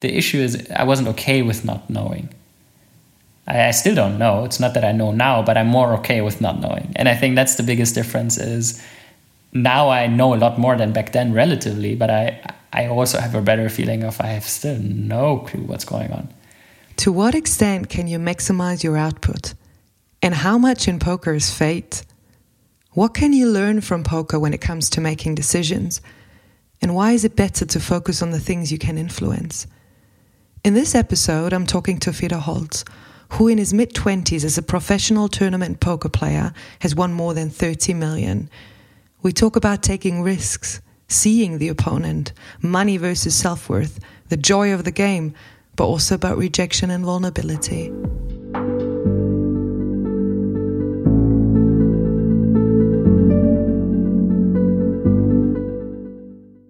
the issue is I wasn't okay with not knowing. I, I still don't know. It's not that I know now, but I'm more okay with not knowing. And I think that's the biggest difference is now I know a lot more than back then relatively, but I I also have a better feeling of I have still no clue what's going on. To what extent can you maximize your output? And how much in poker is fate? What can you learn from poker when it comes to making decisions? And why is it better to focus on the things you can influence? In this episode, I'm talking to Fedor Holz, who in his mid 20s as a professional tournament poker player has won more than 30 million. We talk about taking risks, seeing the opponent, money versus self worth, the joy of the game, but also about rejection and vulnerability.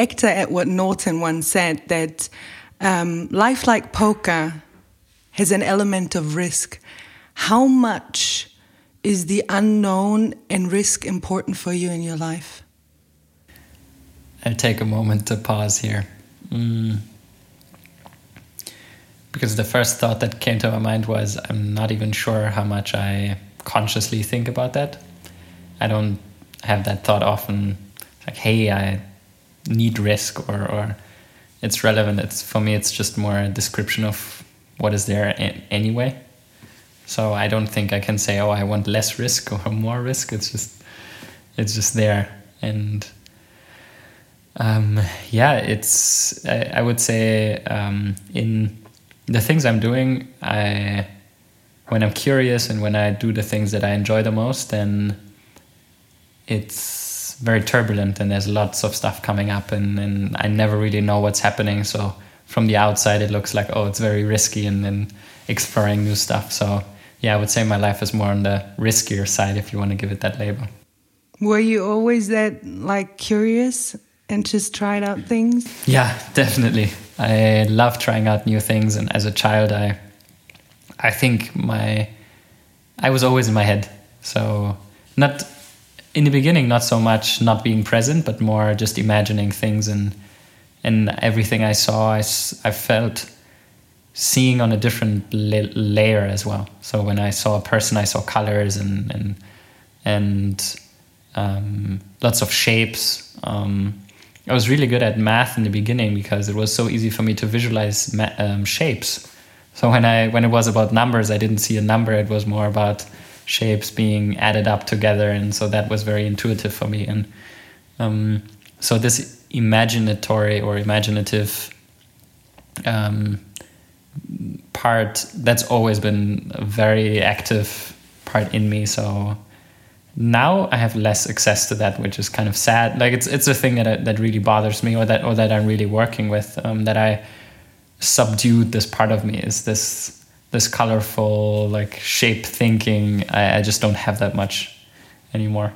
Actor Edward Norton once said that um, life like poker has an element of risk. How much is the unknown and risk important for you in your life? I'll take a moment to pause here. Mm. Because the first thought that came to my mind was I'm not even sure how much I consciously think about that. I don't have that thought often like, hey, I need risk or, or it's relevant. It's for me, it's just more a description of what is there anyway. So I don't think I can say, oh, I want less risk or more risk. It's just, it's just there. And um, yeah, it's, I, I would say um, in the things I'm doing, I, when I'm curious and when I do the things that I enjoy the most, then it's very turbulent and there's lots of stuff coming up and, and I never really know what's happening. So from the outside, it looks like, oh, it's very risky and, and exploring new stuff. So yeah, I would say my life is more on the riskier side, if you want to give it that label. Were you always that like curious and just tried out things? Yeah, definitely. I love trying out new things. And as a child, I, I think my, I was always in my head. So not in the beginning not so much not being present but more just imagining things and and everything i saw i, I felt seeing on a different la- layer as well. So when i saw a person i saw colors and and and um, lots of shapes. Um, i was really good at math in the beginning because it was so easy for me to visualize um, shapes. So when i when it was about numbers i didn't see a number. It was more about shapes being added up together, and so that was very intuitive for me. And um, so this imaginatory or imaginative um, part that's always been a very active part in me. So now I have less access to that, which is kind of sad. Like it's it's a thing that that really bothers me, or that or that I'm really working with. Um, that I subdued this part of me is this this colorful like shape thinking I, I just don't have that much anymore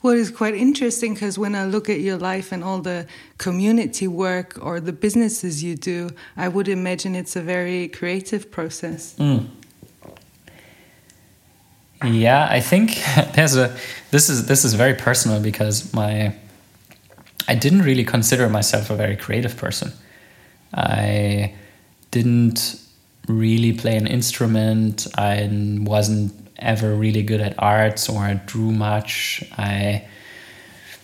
well, it's quite interesting because when I look at your life and all the community work or the businesses you do, I would imagine it's a very creative process. Mm. Yeah, I think there's a this is this is very personal because my I didn't really consider myself a very creative person. I didn't really play an instrument. I wasn't ever really good at arts or I drew much. I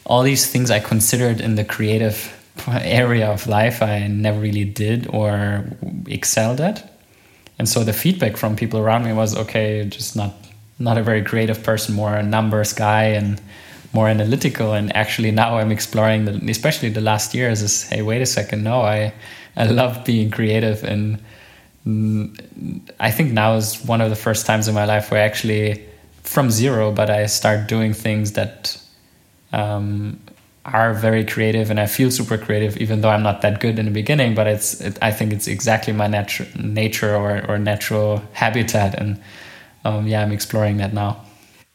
all these things I considered in the creative area of life I never really did or excelled at. And so the feedback from people around me was okay, just not not a very creative person, more a numbers guy and more analytical. And actually now I'm exploring, the, especially the last years, is hey, wait a second, no, I I love being creative, and I think now is one of the first times in my life where I actually from zero, but I start doing things that um, are very creative and I feel super creative, even though I'm not that good in the beginning. But it's it, I think it's exactly my natu- nature or, or natural habitat, and um, yeah, I'm exploring that now.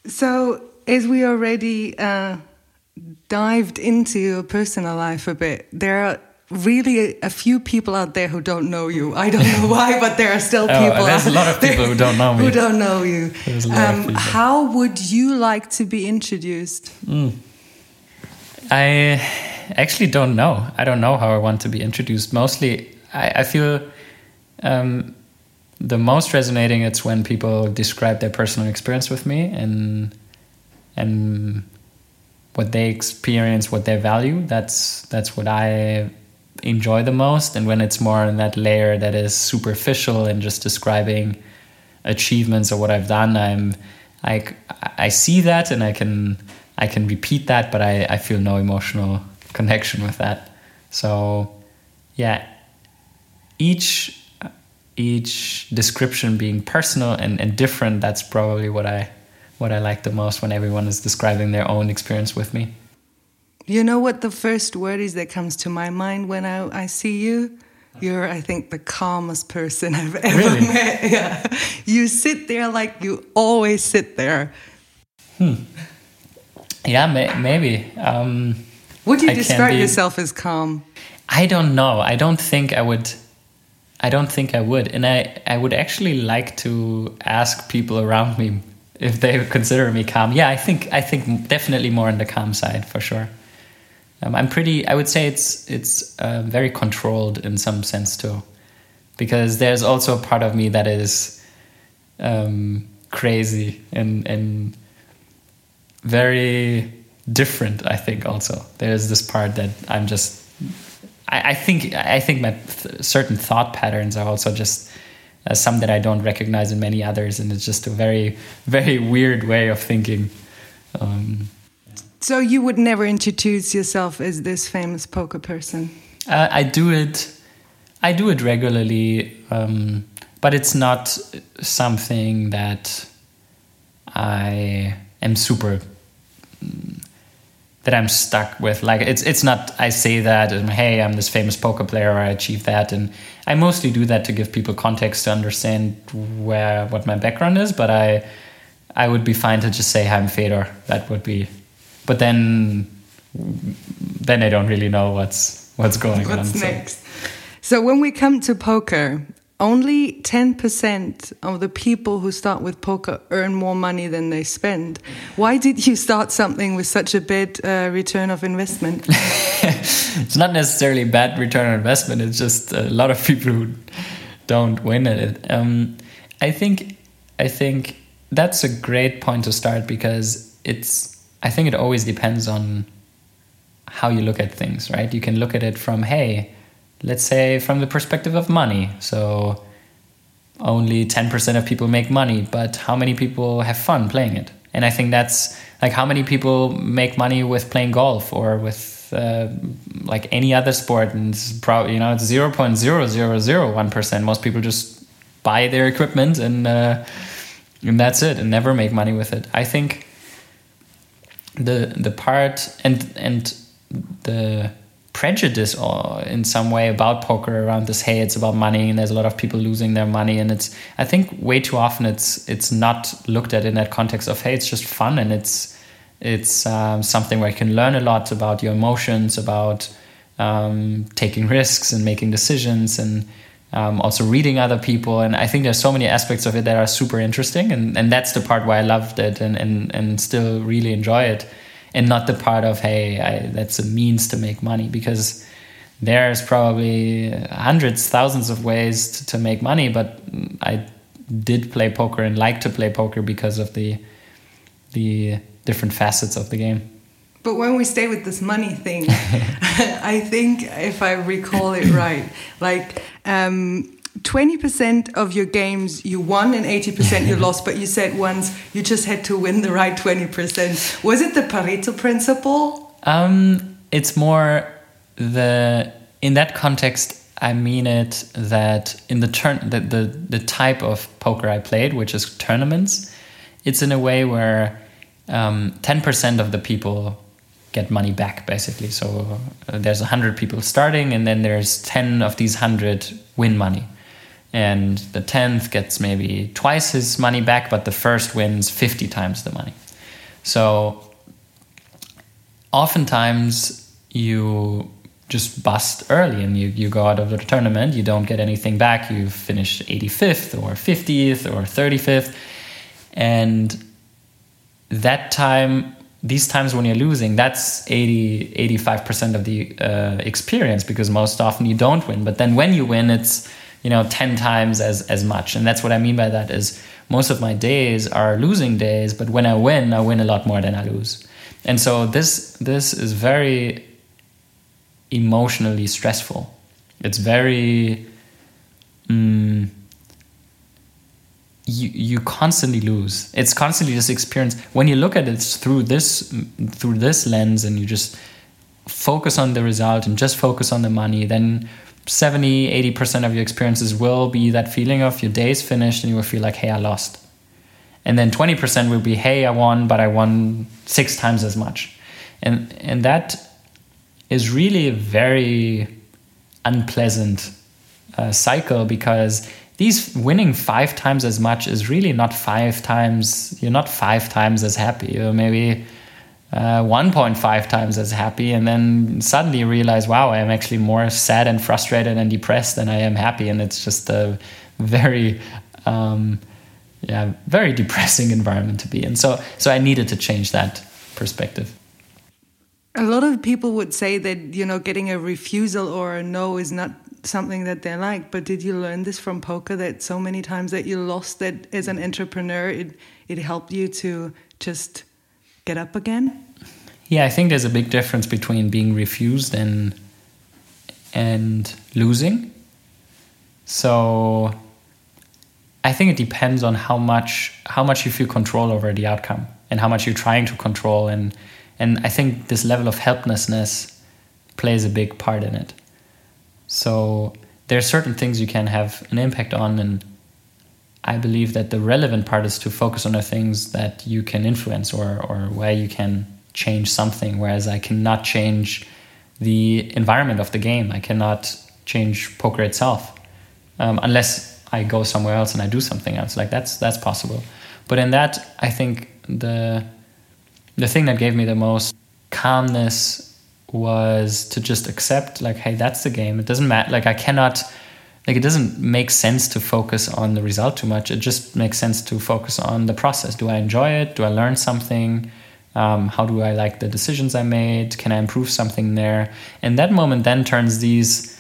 So, as we already uh, dived into your personal life a bit, there are really a few people out there who don't know you. I don't know why, but there are still oh, people. Oh, there's a lot of people who don't know me. Who don't know you. Um, how would you like to be introduced? Mm. I actually don't know. I don't know how I want to be introduced. Mostly, I, I feel um, the most resonating. It's when people describe their personal experience with me and and what they experience, what they value. That's that's what I enjoy the most. And when it's more in that layer that is superficial and just describing achievements or what I've done, I'm I I see that and I can I can repeat that, but I, I feel no emotional connection with that. So, yeah, each each description being personal and, and different, that's probably what I what I like the most when everyone is describing their own experience with me. You know what the first word is that comes to my mind when I, I see you? You're, I think, the calmest person I've ever really? met. Yeah. You sit there like you always sit there. Hmm. Yeah, may, maybe. Um, would you I describe yourself as calm? I don't know. I don't think I would. I don't think I would, and I I would actually like to ask people around me if they consider me calm. Yeah, I think I think definitely more on the calm side for sure. Um, I'm pretty. I would say it's it's uh, very controlled in some sense too, because there's also a part of me that is um, crazy and and very different. I think also there's this part that I'm just. I, I think I think my th certain thought patterns are also just uh, some that I don't recognize in many others, and it's just a very very weird way of thinking. Um, so you would never introduce yourself as this famous poker person? Uh, I do it. I do it regularly, um, but it's not something that I am super that I'm stuck with. Like it's it's not I say that and hey I'm this famous poker player I achieved that and I mostly do that to give people context to understand where what my background is. But I I would be fine to just say I'm Fedor. That would be, but then then I don't really know what's what's going what's on. What's next? So. so when we come to poker, only 10% of the people who start with poker earn more money than they spend. Why did you start something with such a bad uh, return of investment? it's not necessarily bad return on investment, it's just a lot of people who don't win at it. Um, I think I think that's a great point to start because it's I think it always depends on how you look at things, right? You can look at it from hey, let's say from the perspective of money. So only 10% of people make money, but how many people have fun playing it? And I think that's like how many people make money with playing golf or with uh, like any other sport. And it's probably, you know, it's 0.0001%. Most people just buy their equipment and, uh, and that's it and never make money with it. I think the, the part and, and the, prejudice or in some way about poker around this hey it's about money and there's a lot of people losing their money. And it's i think way too often it's it's not looked at in that context of hey it's just fun and it's it's um, something where you can learn a lot about your emotions about um, taking risks and making decisions. And um, also reading other people. And i think there's so many aspects of it that are super interesting. And, and that's the part why i loved it and, and, and still really enjoy it. And not the part of hey I, that's a means to make money. Because there's probably hundreds thousands of ways to, to, make money. But i did play poker and like to play poker because of the the different facets of the game. But when we stay with this money thing i think if i recall it right like um, 20% of your games you won and 80% you lost, but you said once you just had to win the right 20%. Was it the Pareto principle? Um, it's more the, in that context, I mean it that in the turn the, the the type of poker I played, which is tournaments, it's in a way where um, ten percent of the people get money back basically. So uh, there's hundred people starting, and then there's ten of these hundred win money, and the tenth gets maybe twice his money back, but the first wins fifty times the money. So oftentimes you just bust early and you, you go out of the tournament, you don't get anything back, you finish 85th or 50th or 35th. And that time, these times when you're losing, that's 80, 85% of the uh, experience because most often you don't win. But then when you win, it's, you know, 10 times as, as much. And that's what I mean by that is most of my days are losing days, but when I win, I win a lot more than I lose. And so this, this is very emotionally stressful. It's very mm, you you constantly lose. It's constantly this experience. When you look at it through this through this lens and you just focus on the result and just focus on the money, then 70, 80% of your experiences will be that feeling of your day's finished and you will feel like, hey, I lost. And then 20% will be, hey, I won, but I won six times as much. And and that is really a very unpleasant uh, cycle because these winning five times as much is really not five times you're not five times as happy. You're maybe uh, 1.5 times as happy and then suddenly realize wow i'm actually more sad and frustrated and depressed than i am happy. And it's just a very um, yeah very depressing environment to be in. So so i needed to change that perspective. A lot of people would say that you know getting a refusal or a no is not something that they like. But did you learn this from poker that so many times that you lost that as an entrepreneur it it helped you to just get up again? Yeah, I think there's a big difference between being refused and and losing. So I think it depends on how much how much you feel control over the outcome and how much you're trying to control and and I think this level of helplessness plays a big part in it. So there are certain things you can have an impact on, and I believe that the relevant part is to focus on the things that you can influence or, or where you can change something. Whereas I cannot change the environment of the game, I cannot change poker itself um, unless I go somewhere else and I do something else. Like that's that's possible. But in that, I think the the thing that gave me the most calmness was to just accept like hey that's the game. It doesn't matter like i cannot like it doesn't make sense to focus on the result too much. It just makes sense to focus on the process. Do i enjoy it? Do i learn something? Um, how do i like the decisions i made? Can i improve something there? And that moment then turns these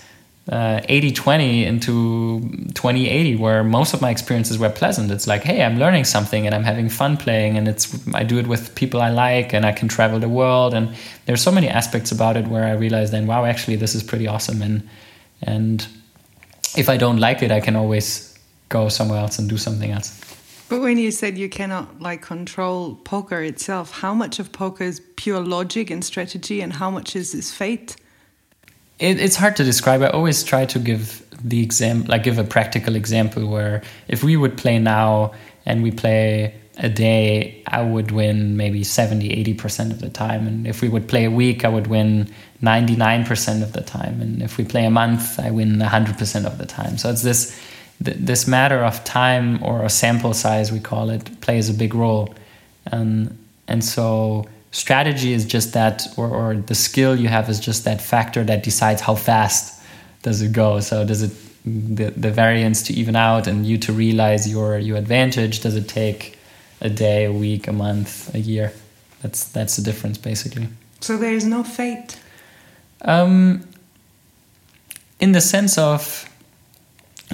80-20 uh, into 20-80 where most of my experiences were pleasant. It's like hey i'm learning something and i'm having fun playing and it's i do it with people i like and i can travel the world. And there's so many aspects about it where i realize then wow actually this is pretty awesome. And and if i don't like it i can always go somewhere else and do something else. But when you said you cannot like control poker itself how much of poker is pure logic and strategy and how much is is fate it, it's hard to describe. I always try to give the example, like give a practical example where if we would play now and we play a day, I would win maybe 70, 80% of the time. And if we would play a week, I would win 99% of the time. And if we play a month, I win 100% of the time. So it's this, this matter of time or a sample size, we call it, plays a big role. Um, and so strategy is just that or, or the skill you have is just that factor that decides how fast does it go. So does it the, the variance to even out and you to realize your your advantage does it take a day a week a month a year? That's that's the difference basically. So there is no fate? Um in the sense of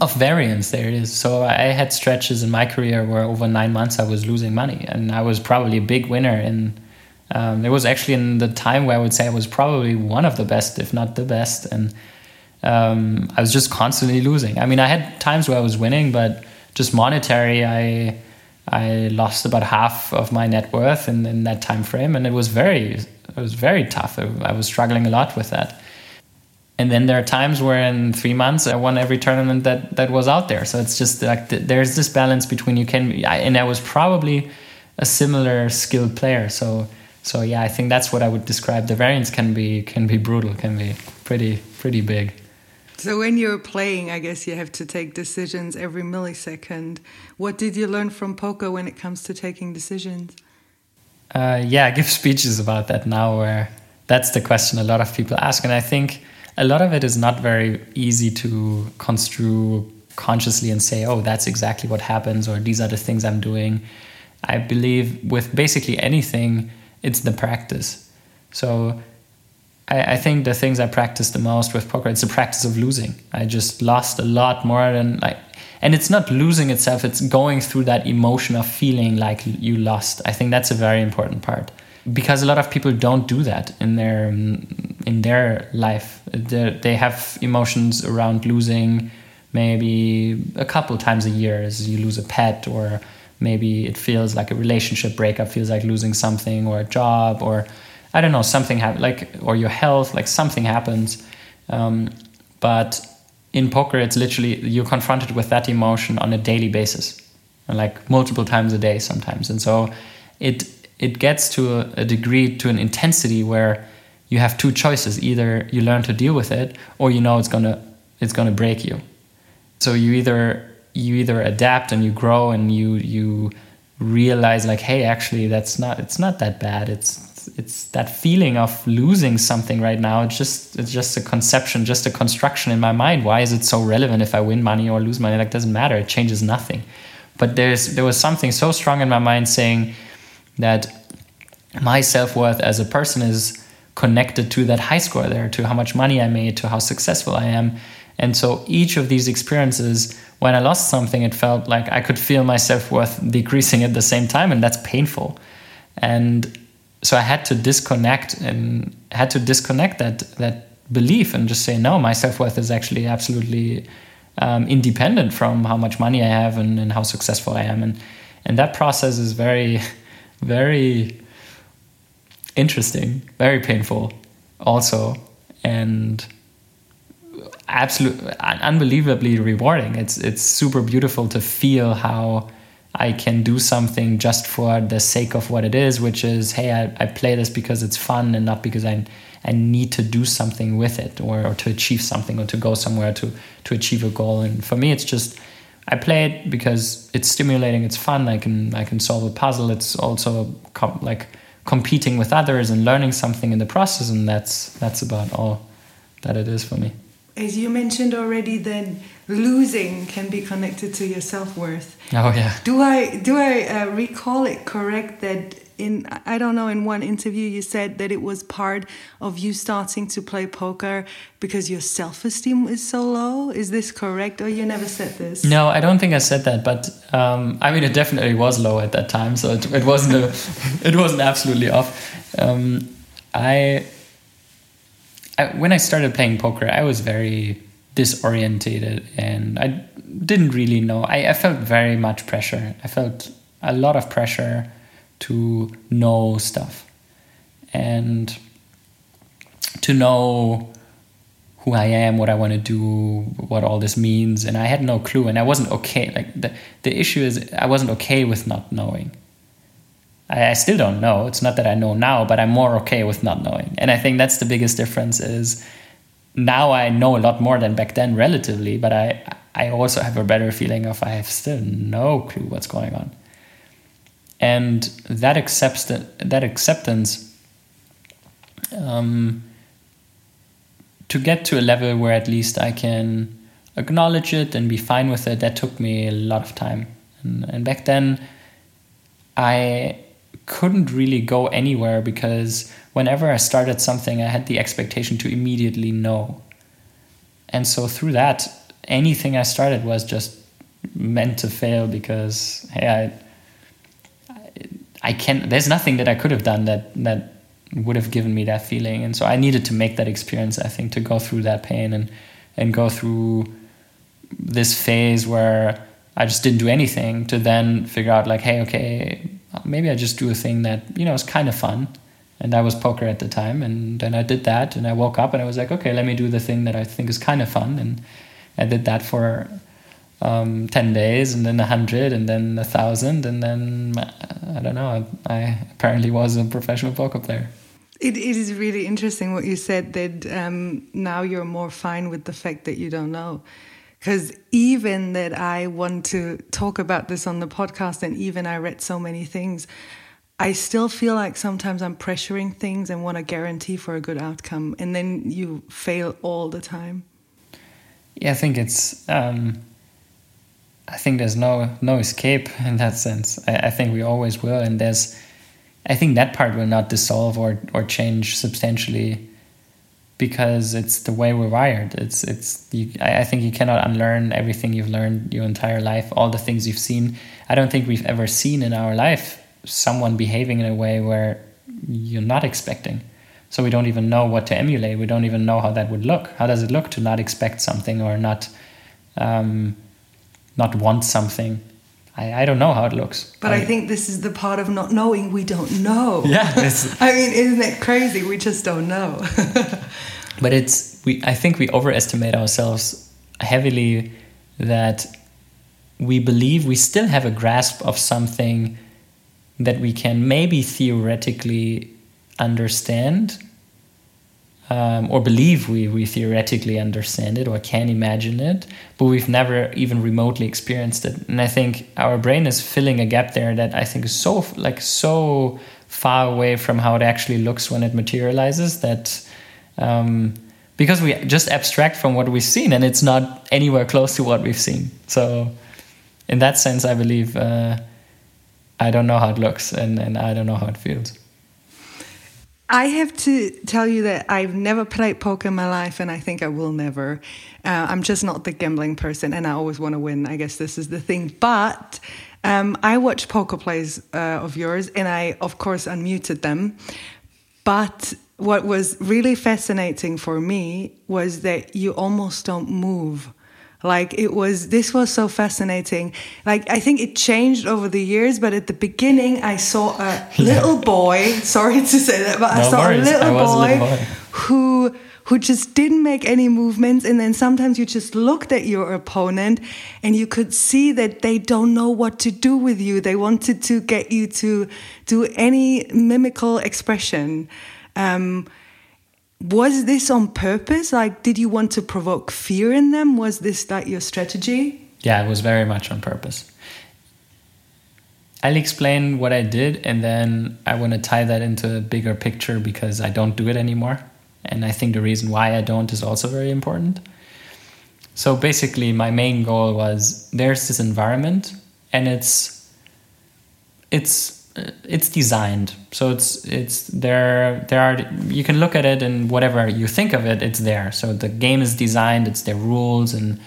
of variance there it is. So i had stretches in my career where over nine months i was losing money and i was probably a big winner in um, it was actually in the time where I would say I was probably one of the best, if not the best. And um, I was just constantly losing. I mean, I had times where I was winning, but just monetary, I I lost about half of my net worth in, in that time frame, and it was very it was very tough. I was struggling a lot with that. And then there are times where in three months I won every tournament that that was out there. So it's just like th- there's this balance between you can I, and I was probably a similar skilled player. So so yeah, I think that's what I would describe. The variance can be can be brutal, can be pretty pretty big. So when you're playing, I guess you have to take decisions every millisecond. What did you learn from poker when it comes to taking decisions? Uh, yeah, I give speeches about that now, where that's the question a lot of people ask, and I think a lot of it is not very easy to construe consciously and say, "Oh, that's exactly what happens," or "These are the things I'm doing." I believe with basically anything, it's the practice. So I, I, think the things I practice the most with poker, it's the practice of losing. I just lost a lot more than like, and it's not losing itself, it's going through that emotion of feeling like you lost. I think that's a very important part because a lot of people don't do that in their in their life. They're, they have emotions around losing maybe a couple times a year as you lose a pet or maybe it feels like a relationship breakup feels like losing something or a job or I don't know, something happen like or your health, like something happens. Um, but in poker, it's literally you're confronted with that emotion on a daily basis, like multiple times a day sometimes, and so it it gets to a, a degree to an intensity where you have two choices: either you learn to deal with it, or you know it's gonna it's gonna break you. So you either you either adapt and you grow and you you realize like, hey, actually that's not it's not that bad. It's it's that feeling of losing something right now. It's just it's just a conception, just a construction in my mind. Why is it so relevant if I win money or lose money? Like doesn't matter. It changes nothing. But there's there was something so strong in my mind saying that my self worth as a person is connected to that high score there, to how much money I made, to how successful I am. And so each of these experiences, when I lost something, it felt like I could feel my self worth decreasing at the same time, and that's painful. And so I had to disconnect and had to disconnect that that belief and just say no, my self worth is actually absolutely um, independent from how much money I have and, and how successful I am, and and that process is very, very interesting, very painful, also, and absolutely unbelievably rewarding. It's it's super beautiful to feel how I can do something just for the sake of what it is, which is, hey, I, I play this because it's fun and not because I, I need to do something with it or, or to achieve something or to go somewhere to, to achieve a goal. And for me, it's just, I play it because it's stimulating, it's fun. I can, I can solve a puzzle. It's also com- like competing with others and learning something in the process. And that's, that's about all that it is for me. As you mentioned already, then losing can be connected to your self worth. Oh yeah. Do I do I uh, recall it correct that in I don't know in one interview you said that it was part of you starting to play poker because your self esteem is so low. Is this correct, or you never said this? No, I don't think I said that, but um, I mean it definitely was low at that time, so it, it wasn't a, it wasn't absolutely off. Um, I, I when I started playing poker, I was very disorientated and I didn't really know. I, I felt very much pressure. I felt a lot of pressure to know stuff and to know who I am, what I want to do, what all this means. And I had no clue and I wasn't okay. Like the, the issue is I wasn't okay with not knowing. I, I still don't know. It's not that I know now, but I'm more okay with not knowing. And I think that's the biggest difference is now I know a lot more than back then, relatively, but I I also have a better feeling of I have still no clue what's going on. And that accepts that, acceptance um, to get to a level where at least I can acknowledge it and be fine with it, that took me a lot of time. And, and back then, I couldn't really go anywhere because whenever I started something, I had the expectation to immediately know. And so through that, anything I started was just meant to fail because hey, I, I can. There's nothing that I could have done that that would have given me that feeling, and so I needed to make that experience. I think to go through that pain and and go through this phase where I just didn't do anything to then figure out like, hey, okay, maybe I just do a thing that you know is kind of fun. And I was poker at the time, and then I did that, and I woke up and I was like, okay, let me do the thing that I think is kind of fun, and I did that for um, 10 days and then a 100 and then a 1000 and then i don't know I, I, apparently was a professional poker player. It, it is really interesting what you said that um, now you're more fine with the fact that you don't know because even that i want to talk about this on the podcast and even i read so many things i still feel like sometimes i'm pressuring things and want to guarantee for a good outcome and then you fail all the time yeah i think it's um I think there's no no escape in that sense. I, I, think we always will, and there's, I think that part will not dissolve or or change substantially, because it's the way we're wired. It's it's you, I, I think you cannot unlearn everything you've learned your entire life, all the things you've seen. I don't think we've ever seen in our life someone behaving in a way where you're not expecting. So we don't even know what to emulate. We don't even know how that would look. How does it look to not expect something or not? Um, not want something. I, I don't know how it looks. But I, I think this is the part of not knowing we don't know. Yeah. I mean, isn't it crazy? We just don't know. but it's we I think we overestimate ourselves heavily that we believe we still have a grasp of something that we can maybe theoretically understand um, or believe we, we theoretically understand it or can imagine it, but we've never even remotely experienced it. And I think our brain is filling a gap there that I think is so like so far away from how it actually looks when it materializes that um, because we just abstract from what we've seen and it's not anywhere close to what we've seen. So in that sense, I believe uh, I don't know how it looks and, and I don't know how it feels. I have to tell you that I've never played poker in my life, and I think I will never. Uh, I'm just not the gambling person, and I always want to win. I guess this is the thing. But um, I watched poker plays uh, of yours, and I, of course, unmuted them. But what was really fascinating for me was that you almost don't move. Like it was, this was so fascinating. Like I think it changed over the years, but at the beginning, I saw a little boy. Sorry to say that, but no I saw worries. a little boy, a little boy who who just didn't make any movements and then sometimes you just looked at your opponent and you could see that they don't know what to do with you they wanted to get you to do any mimical expression um, was this on purpose? Like, did you want to provoke fear in them? Was this like your strategy? Yeah, it was very much on purpose. I'll explain what I did and then I want to tie that into a bigger picture because I don't do it anymore. And I think the reason why I don't is also very important. So basically, my main goal was there's this environment and it's it's it's designed. So it's it's there there are you can look at it and whatever you think of it it's there. So the game is designed it's their rules and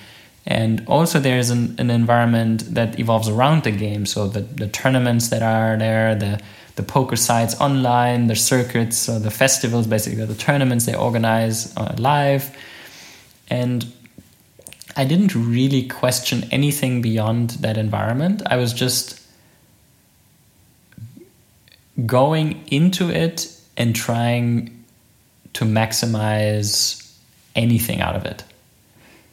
and also there's an, an environment that evolves around the game. So the, the tournaments that are there the the poker sites online the circuits so the festivals basically the tournaments they organize uh, live. And i didn't really question anything beyond that environment. I was just going into it and trying to maximize anything out of it.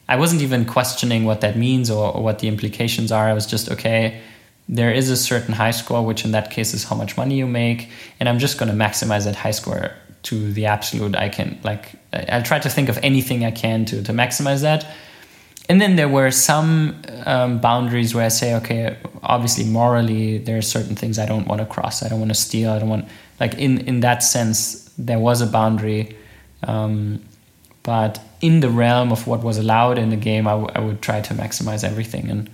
I wasn't even questioning what that means or, or, what the implications are. I was just, okay, there is a certain high score, which in that case is how much money you make. And I'm just going to maximize that high score to the absolute I can. Like, I'll try to think of anything I can to, to maximize that and then there were some um, boundaries where I say, okay, obviously morally, there are certain things I don't want to cross. I don't want to steal. I don't want like in in that sense, there was a boundary, um, but in the realm of what was allowed in the game, I, I would try to maximize everything, and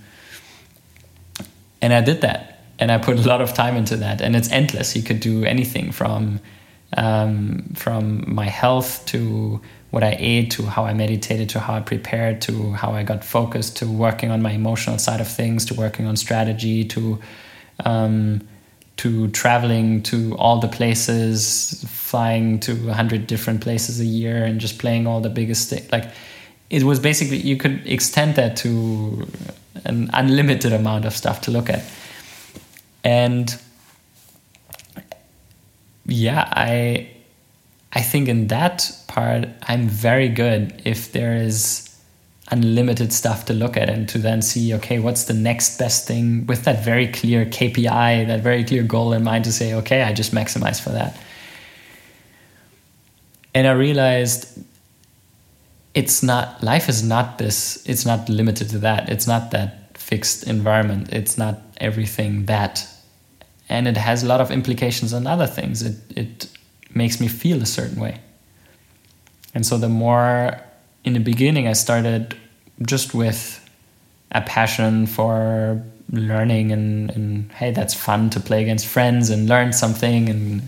and I did that, and I put a lot of time into that, and it's endless. You could do anything from um, from my health to what I ate to how I meditated to how I prepared to how I got focused to working on my emotional side of things to working on strategy to um, to traveling to all the places, flying to a hundred different places a year, and just playing all the biggest things. Like it was basically you could extend that to an unlimited amount of stuff to look at and yeah i i think in that part i'm very good if there is unlimited stuff to look at and to then see okay what's the next best thing with that very clear kpi that very clear goal in mind to say okay i just maximize for that. And i realized it's not life is not this it's not limited to that. It's not that fixed environment. It's not everything that. And it has a lot of implications on other things. It it makes me feel a certain way. And so the more in the beginning i started just with a passion for learning and, and hey that's fun to play against friends and learn something and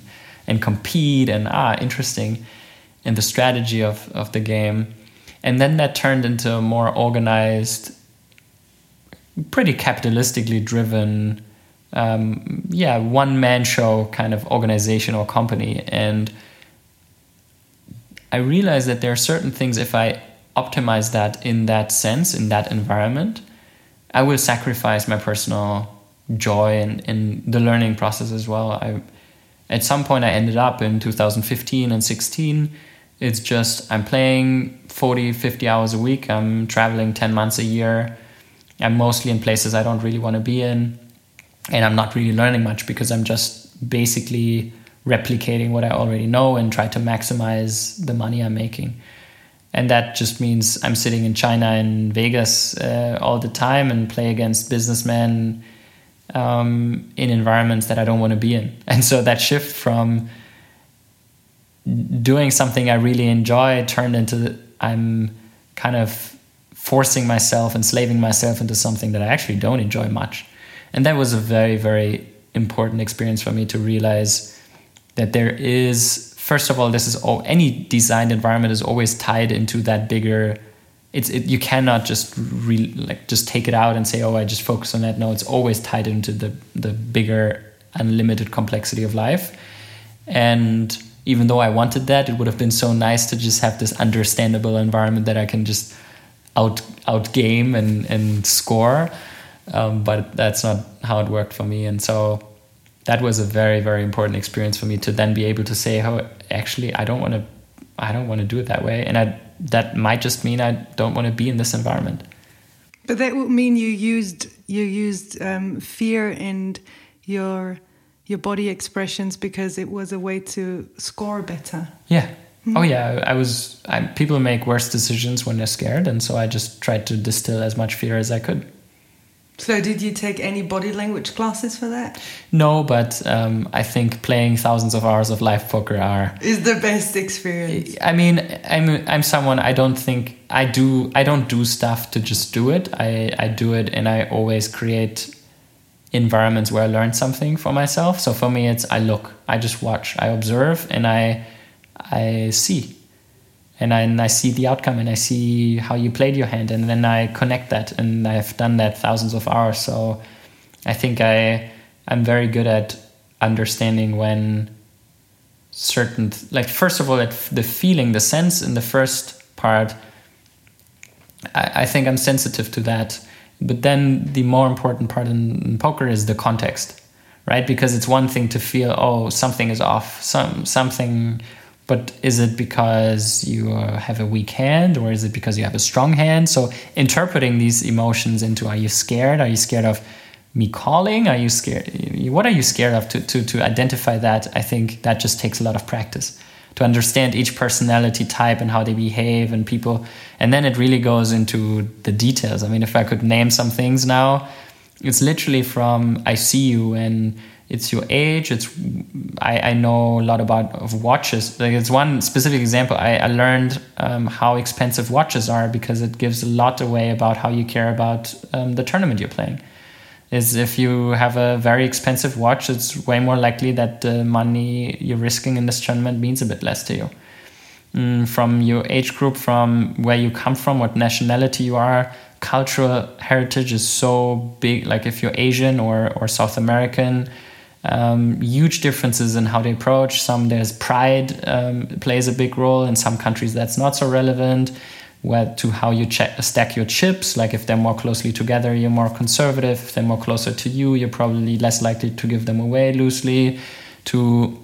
and compete and ah interesting and the strategy of, of the game. And then that turned into a more organized pretty capitalistically driven um, yeah one man show kind of organization or company and i realized that there are certain things if i optimize that in that sense, in that environment, I will sacrifice my personal joy and in the learning process as well. I, at some point, I ended up in 2015 and 16. It's just I'm playing 40, 50 hours a week. I'm traveling 10 months a year. I'm mostly in places I don't really want to be in. And I'm not really learning much because I'm just basically replicating what I already know and try to maximize the money I'm making and that just means I'm sitting in China and Vegas uh, all the time and play against businessmen um, in environments that I don't want to be in. And so that shift from doing something I really enjoy turned into I'm kind of forcing myself, enslaving myself into something that I actually don't enjoy much. And that was a very, very important experience for me to realize that there is first of all, this is all any designed environment is always tied into that bigger. It's it, you cannot just re, like just take it out and say, oh, I just focus on that. No, it's always tied into the the bigger unlimited complexity of life. And even though I wanted that, it would have been so nice to just have this understandable environment that I can just out out game and and score. Um, but that's not how it worked for me, and so that was a very very important experience for me to then be able to say oh actually i don't want to i don't want to do it that way. And i that might just mean i don't want to be in this environment. But that would mean you used you used um, fear and your your body expressions because it was a way to score better. Yeah. Mm. oh yeah. I was I, people make worse decisions when they're scared. And so i just tried to distill as much fear as i could so, did you take any body language classes for that? No, but um, I think playing thousands of hours of live poker are is the best experience. I mean, I'm I'm someone I don't think I do I don't do stuff to just do it. I I do it, and I always create environments where I learn something for myself. So for me, it's I look, I just watch, I observe, and I I see and I, and I see the outcome and I see how you played your hand and then I connect that and I've done that thousands of hours. So I think I I'm very good at understanding when certain like first of all the feeling the sense in the first part I, I think I'm sensitive to that. But then the more important part in, in poker is the context right? Because it's one thing to feel oh something is off some something but is it because you uh, have a weak hand or is it because you have a strong hand? So interpreting these emotions into are you scared? Are you scared of me calling? Are you scared what are you scared of? To, to, to identify that i think that just takes a lot of practice. To understand each personality type and how they behave and people. And then it really goes into the details. I mean if i could name some things now it's literally from i see you and it's your age it's i, I know a lot about of watches. Like it's one specific example. I, I learned um, how expensive watches are because it gives a lot away about how you care about um, the tournament you're playing. Is if you have a very expensive watch it's way more likely that the money you're risking in this tournament means a bit less to you. Mm, from your age group from where you come from what nationality you are cultural heritage is so big. Like if you're asian or, or south american um, huge differences in how they approach. Some there's pride um, plays a big role. In some countries that's not so relevant. where, to how you check, stack your chips. Like if they're more closely together, you're more conservative. If they're more closer to you, you're probably less likely to give them away loosely. To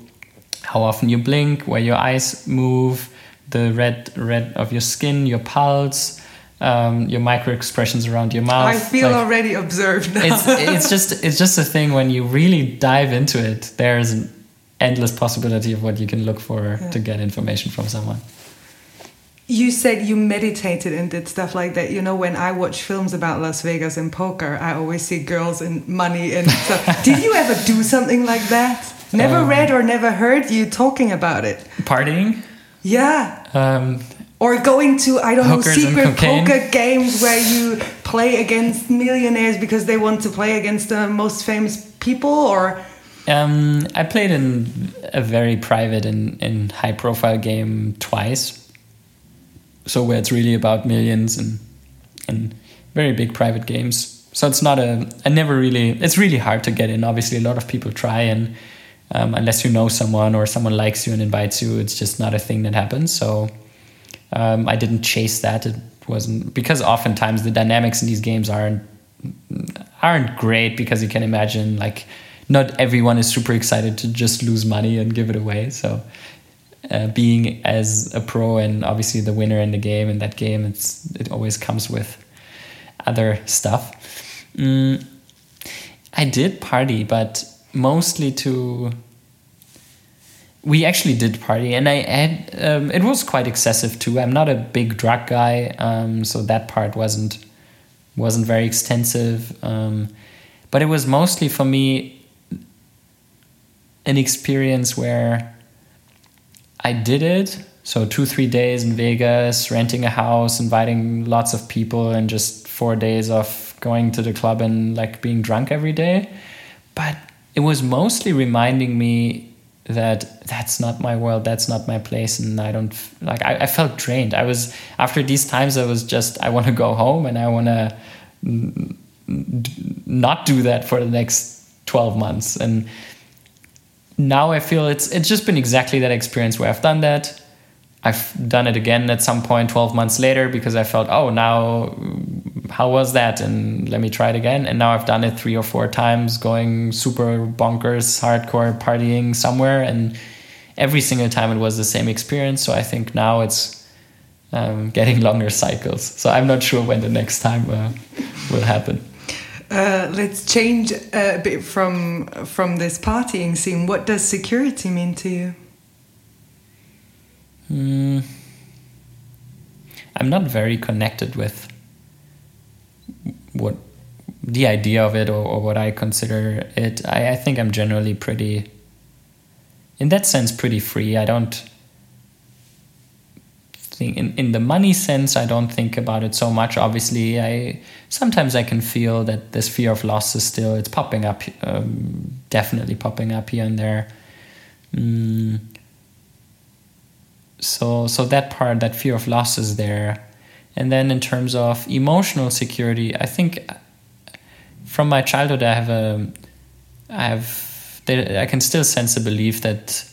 how often you blink, where your eyes move, the red red of your skin, your pulse, um, your micro expressions around your mouth. I feel like, already observed now. it's, it's just it's just a thing when you really dive into it. There's an endless possibility of what you can look for yeah. to get information from someone. You said you meditated and did stuff like that. You know, when I watch films about Las Vegas and poker, I always see girls and money and stuff. did you ever do something like that? Never um, read or never heard you talking about it. Partying? Yeah. Um, or going to I don't know secret poker games where you play against millionaires because they want to play against the most famous people or um, I played in a very private and, and high profile game twice. So where it's really about millions and and very big private games. So it's not a I never really it's really hard to get in. Obviously a lot of people try and um, unless you know someone or someone likes you and invites you, it's just not a thing that happens. So um, I didn't chase that. It wasn't because oftentimes the dynamics in these games aren't aren't great because you can imagine like not everyone is super excited to just lose money and give it away. So uh, being as a pro and obviously the winner in the game in that game, it's it always comes with other stuff. Mm, I did party, but mostly to we actually did party and i had um, it was quite excessive too. I'm not a big drug guy um, so that part wasn't wasn't very extensive um, but it was mostly for me an experience where i did it. So two three days in vegas renting a house inviting lots of people and just four days of going to the club and like being drunk every day. But it was mostly reminding me that that's not my world that's not my place and i don't like I, I, felt drained. I was after these times i was just i want to go home and i want to not do that for the next 12 months. And now i feel it's it's just been exactly that experience where i've done that i've done it again at some point 12 months later because i felt oh now how was that? And let me try it again. And now I've done it three or four times, going super bonkers, hardcore partying somewhere. And every single time it was the same experience. So I think now it's um, getting longer cycles. So I'm not sure when the next time uh, will happen. Uh, let's change a bit from from this partying scene. What does security mean to you? Mm, I'm not very connected with what the idea of it or, or what I consider it. I, I think I'm generally pretty, in that sense, pretty free. I don't think in, in the money sense, I don't think about it so much. Obviously, I sometimes I can feel that this fear of loss is still it's popping up, um, definitely popping up here and there. Mm. So so that part, that fear of loss is there. And then in terms of emotional security, I think from my childhood, I have a, I have, I can still sense a belief that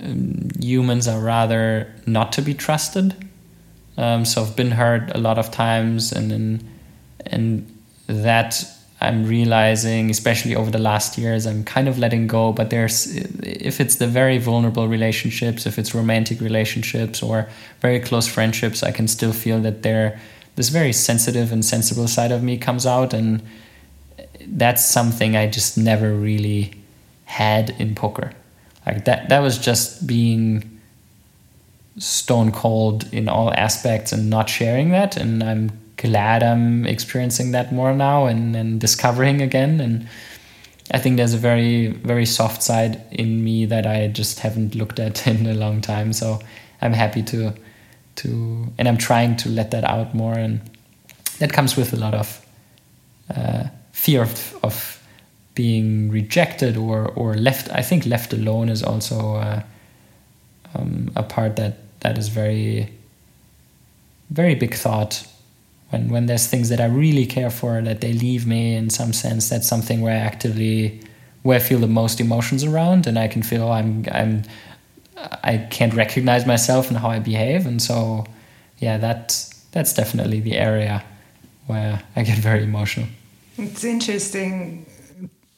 um, humans are rather not to be trusted. Um, so I've been hurt a lot of times, and and, and that I'm realizing, especially over the last years, I'm kind of letting go. But there's, if it's the very vulnerable relationships, if it's romantic relationships or very close friendships, I can still feel that there, this very sensitive and sensible side of me comes out, and that's something I just never really had in poker. Like that, that was just being stone cold in all aspects and not sharing that, and I'm glad I'm experiencing that more now and, and discovering again. And I think there's a very, very soft side in me that I just haven't looked at in a long time. So I'm happy to, to, and I'm trying to let that out more. And that comes with a lot of uh, fear of, of being rejected or, or left. I think left alone is also uh, um, a part that, that is very, very big thought when when there's things that I really care for that they leave me in some sense that's something where I actively where I feel the most emotions around and I can feel I'm I'm I can't recognize myself and how I behave and so yeah that that's definitely the area where I get very emotional. It's interesting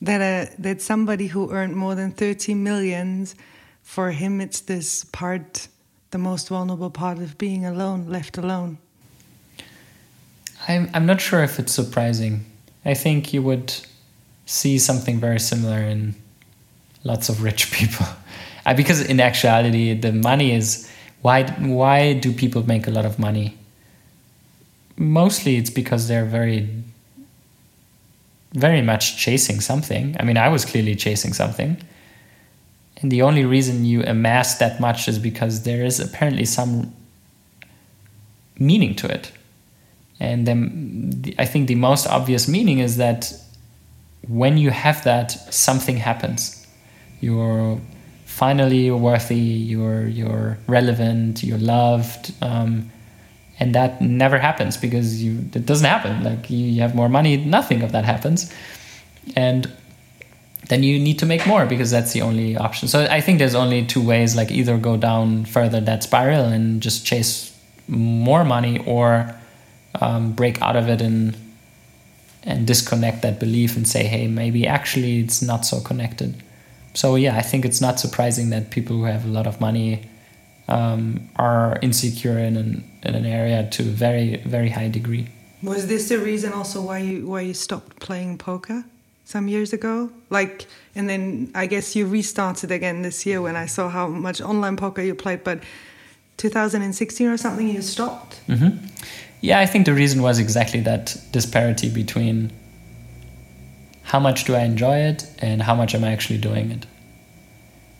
that uh, that somebody who earned more than 30 millions, for him, it's this part, the most vulnerable part of being alone, left alone. I'm I'm not sure if it's surprising. I think you would see something very similar in lots of rich people, uh, because in actuality, the money is why why do people make a lot of money? Mostly, it's because they're very very much chasing something. I mean, I was clearly chasing something. And the only reason you amass that much is because there is apparently some meaning to it. And then the, I think the most obvious meaning is that when you have that, something happens. You're finally worthy, you're, you're relevant, you're loved. Um, and that never happens because you it doesn't happen like you, you have more money nothing of that happens and then you need to make more because that's the only option so i think there's only two ways like either go down further that spiral and just chase more money or um, break out of it and and disconnect that belief and say hey maybe actually it's not so connected so yeah i think it's not surprising that people who have a lot of money um, are insecure in an, in an area to a very very high degree. Was this the reason also why you why you stopped playing poker some years ago? Like, and then I guess you restarted again this year when I saw how much online poker you played, but 2016 or something you stopped. Mm-hmm. Yeah, I think the reason was exactly that disparity between how much do I enjoy it and how much am I actually doing it.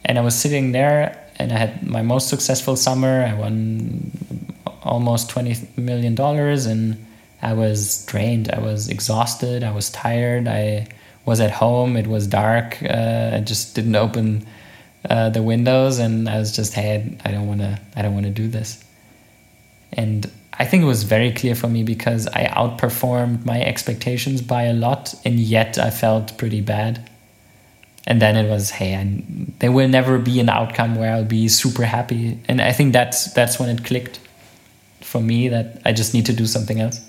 And I was sitting there and I had my most successful summer. I won almost twenty million dollars, and I was drained. I was exhausted. I was tired. I was at home. It was dark. Uh, I just didn't open uh, the windows, and I was just, hey, I don't want to. I don't want to do this. And I think it was very clear for me because I outperformed my expectations by a lot, and yet I felt pretty bad. And then it was hey I, there will never be an outcome where i'll be super happy. And i think that's that's when it clicked for me that i just need to do something else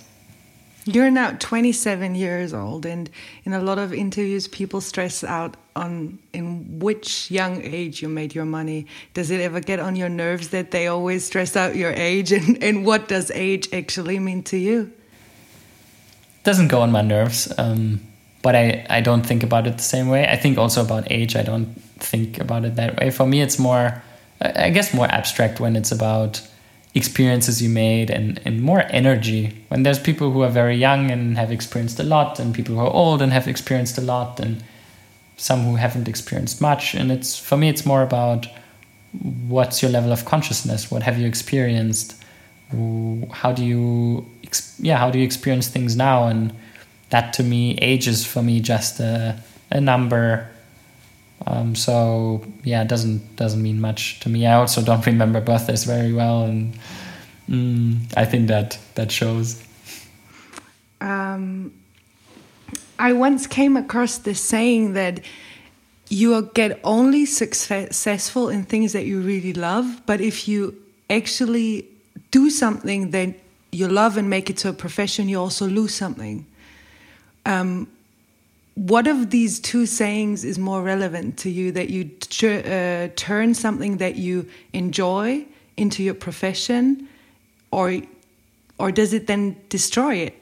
you're now 27 years old and in a lot of interviews people stress out on in which young age you made your money does it ever get on your nerves that they always stress out your age and, and what does age actually mean to you doesn't go on my nerves um, but I, I don't think about it the same way. I think also about age, I don't think about it that way. For me, it's more, I guess, more abstract when it's about experiences you made and, and more energy. When there's people who are very young and have experienced a lot, and people who are old and have experienced a lot, and some who haven't experienced much. And it's for me, it's more about what's your level of consciousness? What have you experienced? How do you, yeah, how do you experience things now? And that to me, age is for me just a, a number. Um, so yeah, it doesn't doesn't mean much to me. I also don't remember birthdays very well, and mm, I think that that shows. Um, I once came across this saying that you get only successful in things that you really love, but if you actually do something that you love and make it to a profession, you also lose something. Um, what of these two sayings is more relevant to you that you uh, turn something that you enjoy into your profession or or does it then destroy it?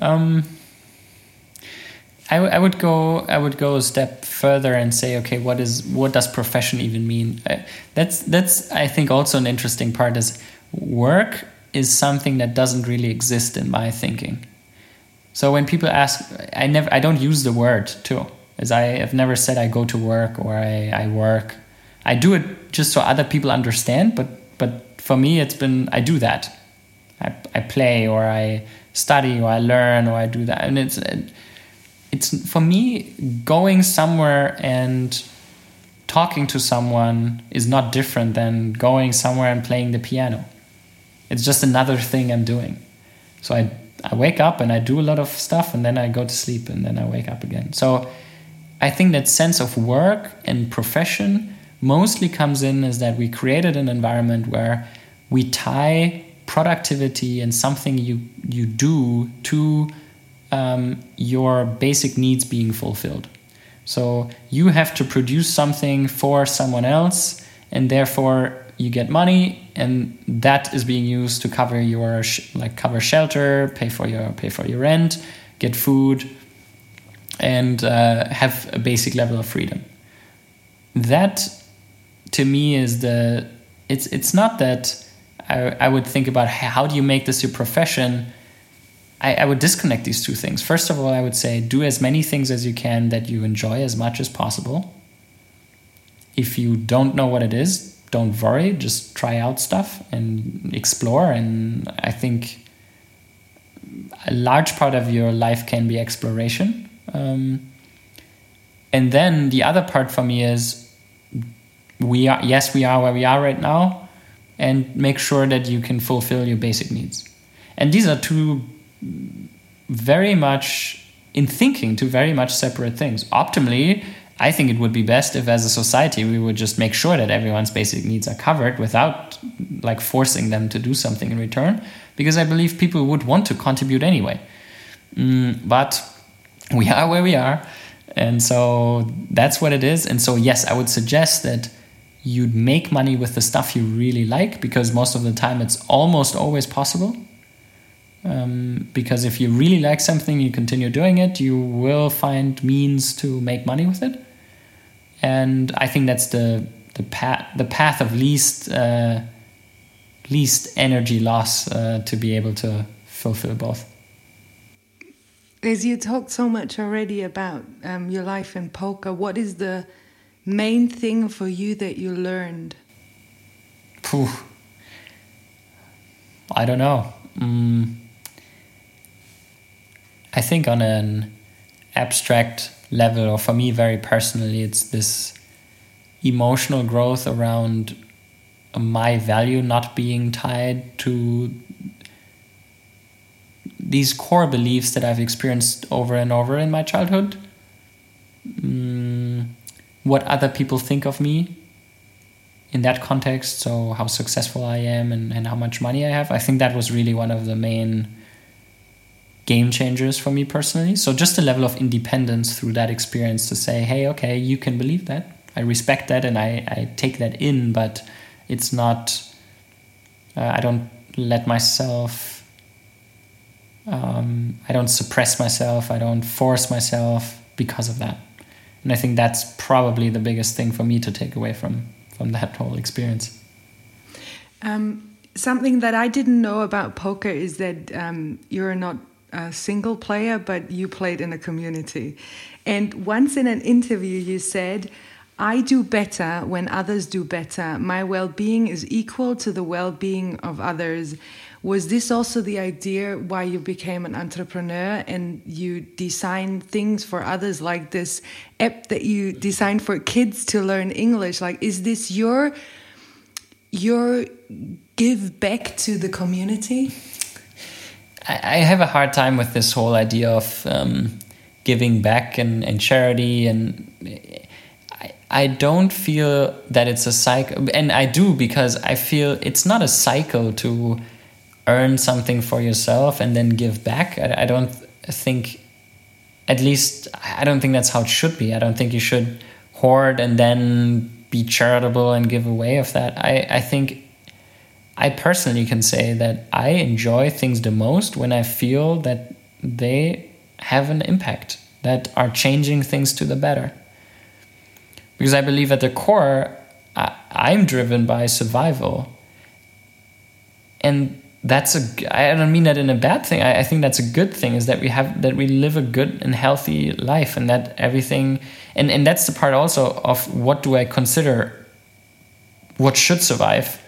Um, I, I would go I would go a step further and say okay what is what does profession even mean? Uh, that's that's I think also an interesting part is work is something that doesn't really exist in my thinking so when people ask, I never, I don't use the word too, as I have never said I go to work or I, I work. I do it just so other people understand, but but for me, it's been I do that. I, I play or I study or I learn or I do that, and it's it's for me going somewhere and talking to someone is not different than going somewhere and playing the piano. It's just another thing I'm doing. So I I wake up and I do a lot of stuff and then I go to sleep and then I wake up again. So I think that sense of work and profession mostly comes in is that we created an environment where we tie productivity and something you you do to um, your basic needs being fulfilled. So you have to produce something for someone else, and therefore you get money, and that is being used to cover your like cover shelter, pay for your pay for your rent, get food, and uh, have a basic level of freedom. That, to me, is the it's it's not that I, I would think about how do you make this your profession. I, I would disconnect these two things. First of all, I would say do as many things as you can that you enjoy as much as possible. If you don't know what it is, don't worry. Just try out stuff and explore. And I think a large part of your life can be exploration. Um, and then the other part for me is we are yes we are where we are right now and make sure that you can fulfill your basic needs and these are two very much in thinking two very much separate things optimally i think it would be best if as a society we would just make sure that everyone's basic needs are covered without like forcing them to do something in return because i believe people would want to contribute anyway mm, but we are where we are and so that's what it is and so yes i would suggest that you'd make money with the stuff you really like because most of the time it's almost always possible. Um, because if you really like something, you continue doing it, you will find means to make money with it. And I think that's the the path the path of least uh, least energy loss uh, to be able to fulfill both. As you talked so much already about um, your life in poker, what is the main thing for you that you learned? Phew. I don't know. Mm. I think on an abstract level, or for me very personally, it's this emotional growth around my value not being tied to these core beliefs that I've experienced over and over in my childhood. Mm what other people think of me in that context. So, how successful I am and, and how much money I have. I think that was really one of the main game changers for me personally. So, just a level of independence through that experience to say, hey, okay, you can believe that. I respect that and I, I take that in, but it's not, uh, I don't let myself. Um, I don't suppress myself. I don't force myself because of that and I think that's probably the biggest thing for me to take away from from that whole experience. Um, something that I didn't know about poker is that um, you're not a single player, but you played in a community. And once in an interview, you said. I do better when others do better. My well being is equal to the well being of others. Was this also the idea why you became an entrepreneur and you designed things for others like this app that you designed for kids to learn English? Like, is this your your give back to the community? I, have a hard time with this whole idea of um, giving back and, and charity and I don't feel that it's a cycle, and I do because I feel it's not a cycle to earn something for yourself and then give back. I, I don't think, at least, I don't think that's how it should be. I don't think you should hoard and then be charitable and give away of that. I, I think I personally can say that I enjoy things the most when I feel that they have an impact, that are changing things to the better. Because I believe at the core, I, I'm driven by survival. And that's a i don't mean that in a bad thing I, I, think that's a good thing is that we have that we live a good and healthy life and that everything and and that's the part also of what do i consider what should survive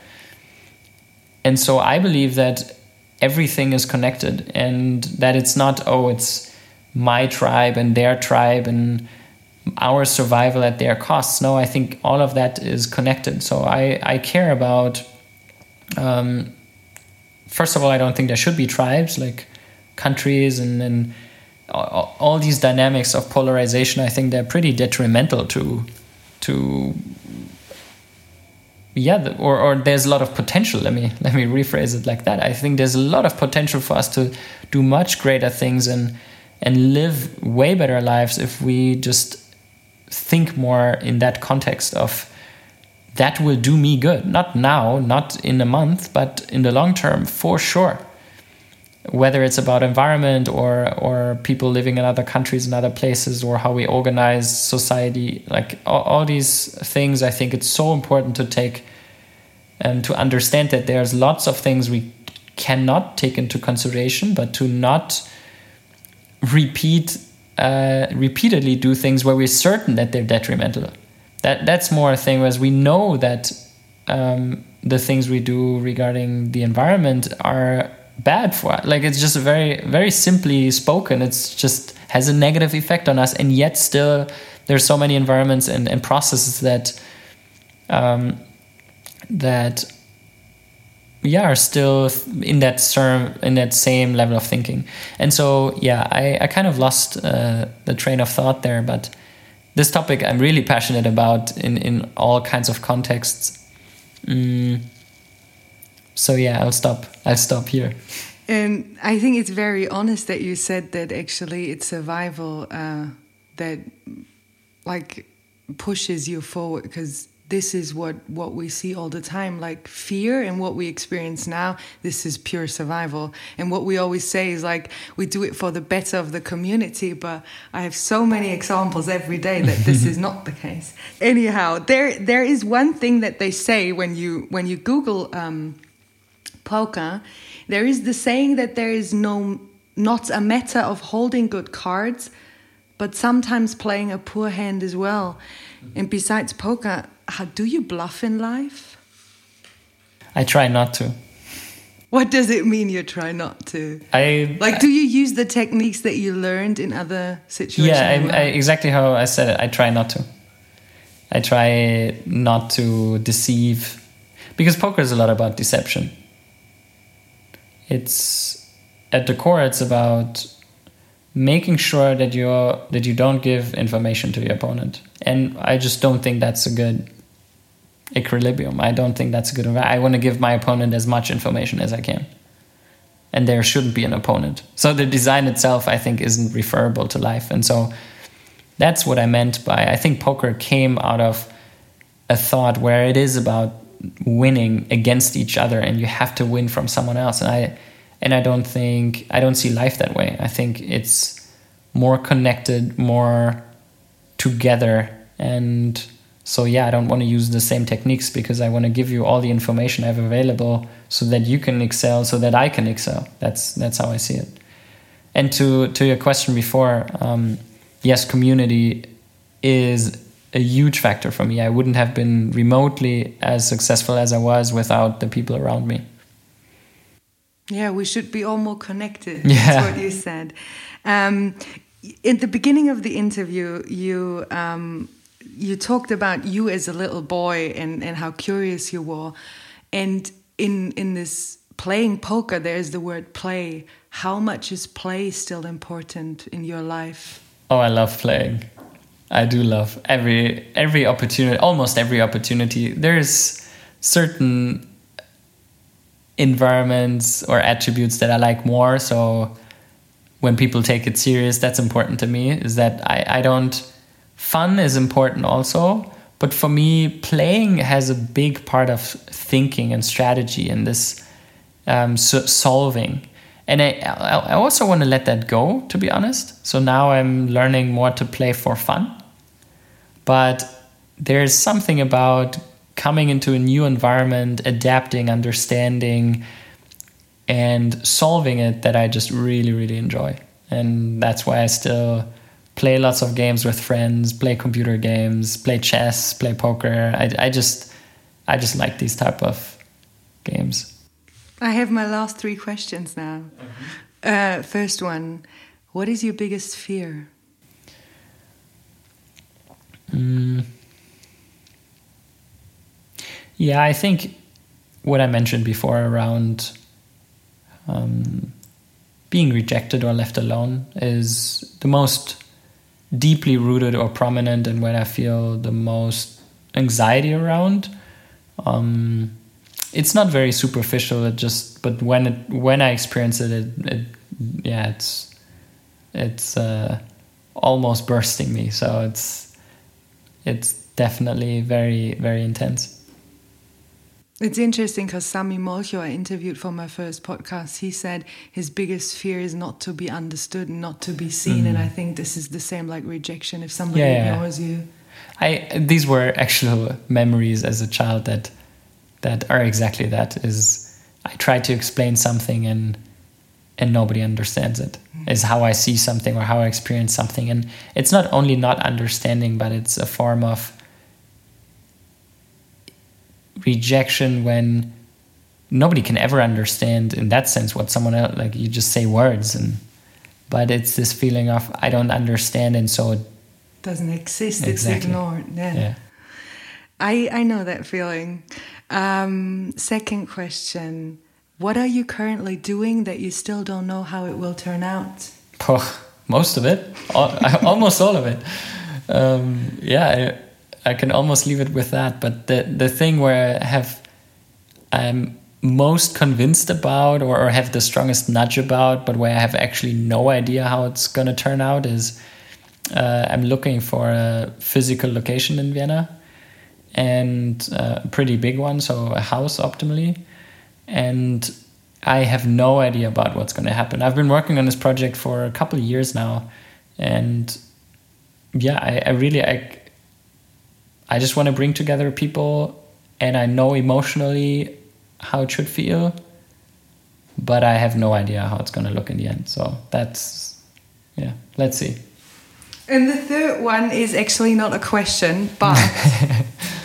and so i believe that everything is connected and that it's not oh it's my tribe and their tribe and our survival at their costs no i think all of that is connected so i i care about um, first of all, I don't think there should be tribes like countries and, and all, all these dynamics of polarization. I think they're pretty detrimental to to yeah, the, or or there's a lot of potential. Let me let me rephrase it like that. I think there's a lot of potential for us to do much greater things and and live way better lives if we just think more in that context of that will do me good. Not now, not in a month, but in the long term, for sure. Whether it's about environment or or people living in other countries and other places or how we organize society, like all, all these things, I think it's so important to take and to understand that there's lots of things we cannot take into consideration, but to not repeat uh, repeatedly do things where we're certain that they're detrimental. That that's more a thing, whereas we know that um, the things we do regarding the environment are bad for us. Like it's just very very simply spoken. It's just has a negative effect on us, and yet still there's so many environments and, and processes that um, that yeah are still in that term in that same level of thinking and so yeah i, I kind of lost uh, the train of thought there but this topic i'm really passionate about in in all kinds of contexts mm. So yeah i'll stop. I'll stop here. And i think it's very honest that you said that actually it's survival uh, that like pushes you forward because this is what what we see all the time like fear and what we experience now this is pure survival. And what we always say is like we do it for the better of the community but i have so many examples every day that this is not the case. Anyhow there there is one thing that they say when you when you google um, poker there is the saying that there is no not a matter of holding good cards but sometimes playing a poor hand as well and besides poker how do you bluff in life? I try not to. What does it mean you try not to? I like. Do you use the techniques that you learned in other situations? Yeah, I, I, exactly how I said it. I try not to. I try not to deceive, because poker is a lot about deception. It's at the core. It's about making sure that you're that you don't give information to your opponent, and I just don't think that's a good equilibrium. I don't think that's a good. I want to give my opponent as much information as I can, and there shouldn't be an opponent. So the design itself, I think, isn't referable to life, and so that's what I meant by. I think poker came out of a thought where it is about winning against each other, and you have to win from someone else, and I. And I don't think I don't see life that way. I think it's more connected, more together, and so yeah, I don't want to use the same techniques because I want to give you all the information I have available so that you can excel, so that I can excel. That's that's how I see it. And to to your question before, um, yes, community is a huge factor for me. I wouldn't have been remotely as successful as I was without the people around me. Yeah, we should be all more connected. Yeah. That's what you said. Um, in the beginning of the interview, you um, you talked about you as a little boy and, and how curious you were. And in in this playing poker, there's the word play. How much is play still important in your life? Oh, I love playing. I do love every every opportunity, almost every opportunity. There's certain environments or attributes that I like more. So when people take it serious, that's important to me. Is that I, I don't fun is important also but for me playing has a big part of thinking and strategy and this um, so solving and I, I also want to let that go to be honest so now i'm learning more to play for fun but there's something about coming into a new environment adapting understanding and solving it that i just really really enjoy and that's why i still play lots of games with friends, play computer games, play chess, play poker. I, I just I just like these type of games. I have my last three questions now. Mm-hmm. Uh, first one, what is your biggest fear? Mm. Yeah, I think what I mentioned before around um, being rejected or left alone is the most deeply rooted or prominent and when I feel the most anxiety around. Um, it's not very superficial. It just, but when it when I experience it, it, it yeah, it's it's uh, almost bursting me. So it's it's definitely very very intense. It's interesting because Samy Molcho, I interviewed for my first podcast, he said his biggest fear is not to be understood and not to be seen. Mm. And I think this is the same like rejection if somebody yeah, ignores you. I these were actual memories as a child that that are exactly that. Is I tried to explain something and and nobody understands it. Mm. How I see something or how I experience something, and it's not only not understanding, but it's a form of rejection when nobody can ever understand in that sense what someone else like you just say words and but it's this feeling of I don't understand and so it doesn't exist exactly. it's ignored yeah. yeah. I I know that feeling um, second question what are you currently doing that you still don't know how it will turn out oh, most of it almost all of it um, yeah I can almost leave it with that. But the the thing where I have I'm most convinced about or, or have the strongest nudge about, but where I have actually no idea how it's going to turn out is uh, I'm looking for a physical location in Vienna and uh, a pretty big one, so a house optimally. And I have no idea about what's going to happen. I've been working on this project for a couple of years now, and yeah, I, I really I I just want to bring together people and I know emotionally how it should feel, but I have no idea how it's going to look in the end. So that's, yeah, let's see. And the third one is actually not a question, but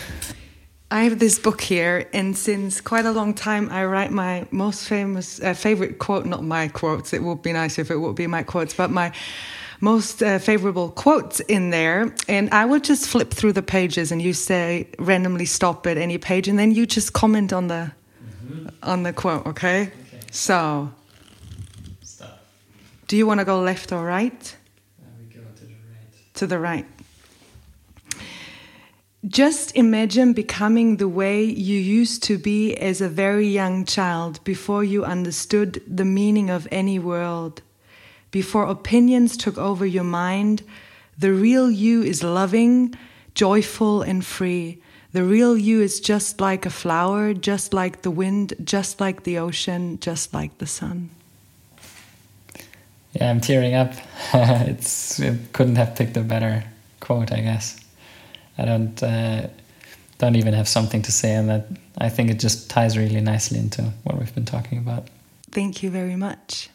I have this book here, and since quite a long time, I write my most famous, uh, favorite quote, not my quotes, it would be nice if it would be my quotes, but my most uh, favorable quotes in there. And I will just flip through the pages and you say, randomly stop at any page, and then you just comment on the, mm-hmm. on the quote, okay? okay. So, Stop. do you want to go left or right? we go to the right. To the right. Just imagine becoming the way you used to be as a very young child before you understood the meaning of any world. Before opinions took over your mind, the real you is loving, joyful, and free. The real you is just like a flower, just like the wind, just like the ocean, just like the sun. Yeah, I'm tearing up. it's it couldn't have picked a better quote, I guess. I don't uh, don't even have something to say on that. I think it just ties really nicely into what we've been talking about. Thank you very much.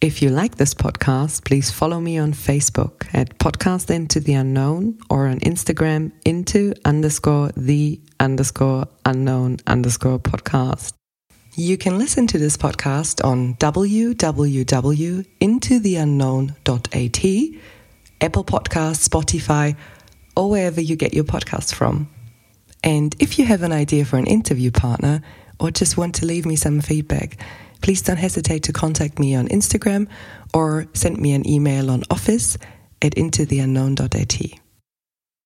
If you like this podcast, please follow me on Facebook at Podcast Into the Unknown or on Instagram into underscore the underscore unknown underscore podcast. You can listen to this podcast on www.intotheunknown.at, Apple Podcasts, Spotify, or wherever you get your podcasts from. And if you have an idea for an interview partner or just want to leave me some feedback, please don't hesitate to contact me on Instagram or send me an email on office at intotheunknown.at.